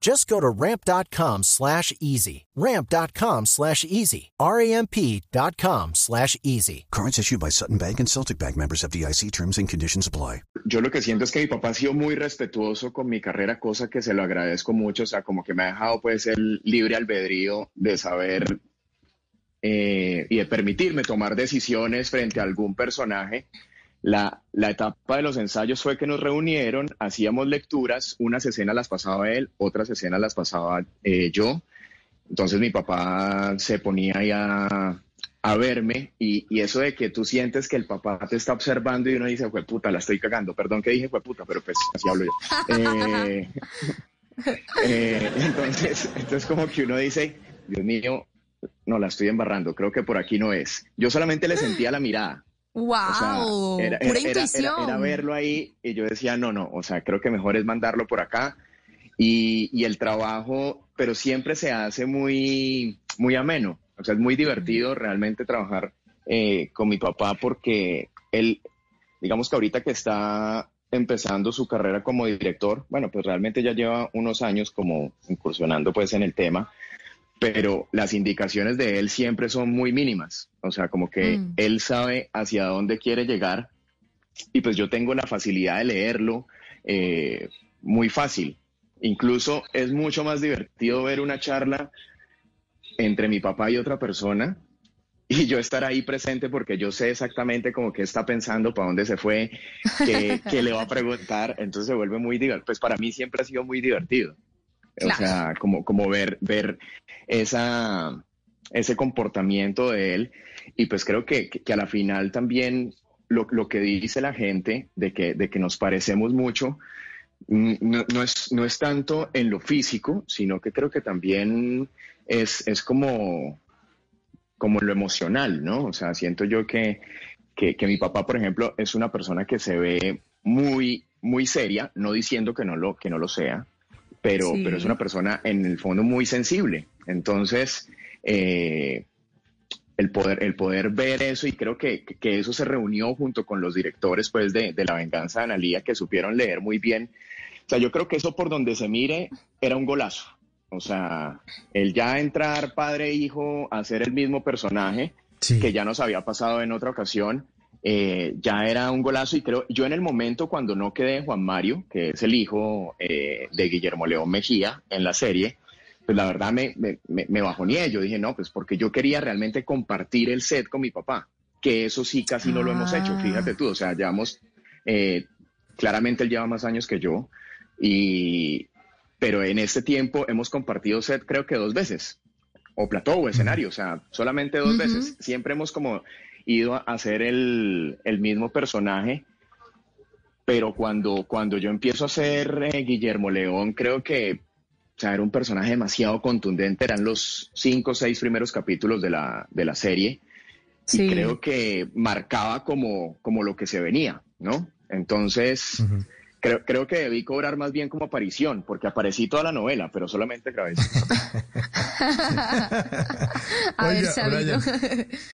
Just go to ramp.com slash easy. Ramp.com slash easy. R-A-M-P.com slash easy. Cards issued by Sutton Bank and Celtic Bank members of DIC terms and conditions apply. Yo lo que siento es que mi papá ha sido muy respetuoso con mi carrera, cosa que se lo agradezco mucho. O sea, como que me ha dejado pues el libre albedrío de saber eh, y de permitirme tomar decisiones frente a algún personaje. La, la, etapa de los ensayos fue que nos reunieron, hacíamos lecturas, unas escenas las pasaba él, otras escenas las pasaba eh, yo. Entonces mi papá se ponía ahí a, a verme y, y, eso de que tú sientes que el papá te está observando y uno dice, fue puta, la estoy cagando. Perdón que dije fue puta, pero pues así hablo yo. Eh, eh, entonces, entonces como que uno dice, Dios mío, no la estoy embarrando, creo que por aquí no es. Yo solamente le sentía la mirada. ¡Wow! O sea, era, Pura intuición. Era, era, verlo ahí y yo decía, no, no, o sea, creo que mejor es mandarlo por acá. Y, y, el trabajo, pero siempre se hace muy, muy ameno. O sea, es muy divertido realmente trabajar eh, con mi papá porque él, digamos que ahorita que está empezando su carrera como director, bueno, pues realmente ya lleva unos años como incursionando pues en el tema, pero las indicaciones de él siempre son muy mínimas. O sea, como que mm. él sabe hacia dónde quiere llegar y pues yo tengo la facilidad de leerlo eh, muy fácil. Incluso es mucho más divertido ver una charla entre mi papá y otra persona y yo estar ahí presente porque yo sé exactamente como qué está pensando, para dónde se fue, qué, qué le va a preguntar. Entonces se vuelve muy divertido. Pues para mí siempre ha sido muy divertido. Claro. O sea, como, como ver, ver esa, ese comportamiento de él. Y pues creo que, que, que a la final también lo, lo, que dice la gente de que, de que nos parecemos mucho, no, no, es, no es tanto en lo físico, sino que creo que también es, es como, como lo emocional, ¿no? O sea, siento yo que, que, que mi papá, por ejemplo, es una persona que se ve muy, muy seria, no diciendo que no lo, que no lo sea, pero, sí. pero es una persona en el fondo muy sensible. Entonces, eh, el, poder, el poder ver eso, y creo que, que, eso se reunió junto con los directores pues, de, de La Venganza de Analía, que supieron leer muy bien. O sea, yo creo que eso por donde se mire era un golazo. O sea, el ya entrar padre e hijo a ser el mismo personaje, sí. que ya nos había pasado en otra ocasión, eh, ya era un golazo y creo, yo en el momento cuando no quedé Juan Mario, que es el hijo eh, de Guillermo León Mejía en la serie, pues la verdad me, me, me bajoneé, yo dije, no, pues porque yo quería realmente compartir el set con mi papá, que eso sí casi no lo hemos hecho, fíjate tú, o sea, llevamos, eh, claramente él lleva más años que yo, y, pero en este tiempo hemos compartido set creo que dos veces, o plató o escenario, o sea, solamente dos uh -huh. veces, siempre hemos como ido a hacer el, el mismo personaje, pero cuando, cuando yo empiezo a hacer eh, Guillermo León, creo que o sea, era un personaje demasiado contundente, eran los cinco o seis primeros capítulos de la, de la serie, sí. y creo que marcaba como, como lo que se venía, ¿no? Entonces, uh -huh. creo, creo que debí cobrar más bien como aparición, porque aparecí toda la novela, pero solamente grabé. a ver, sabido.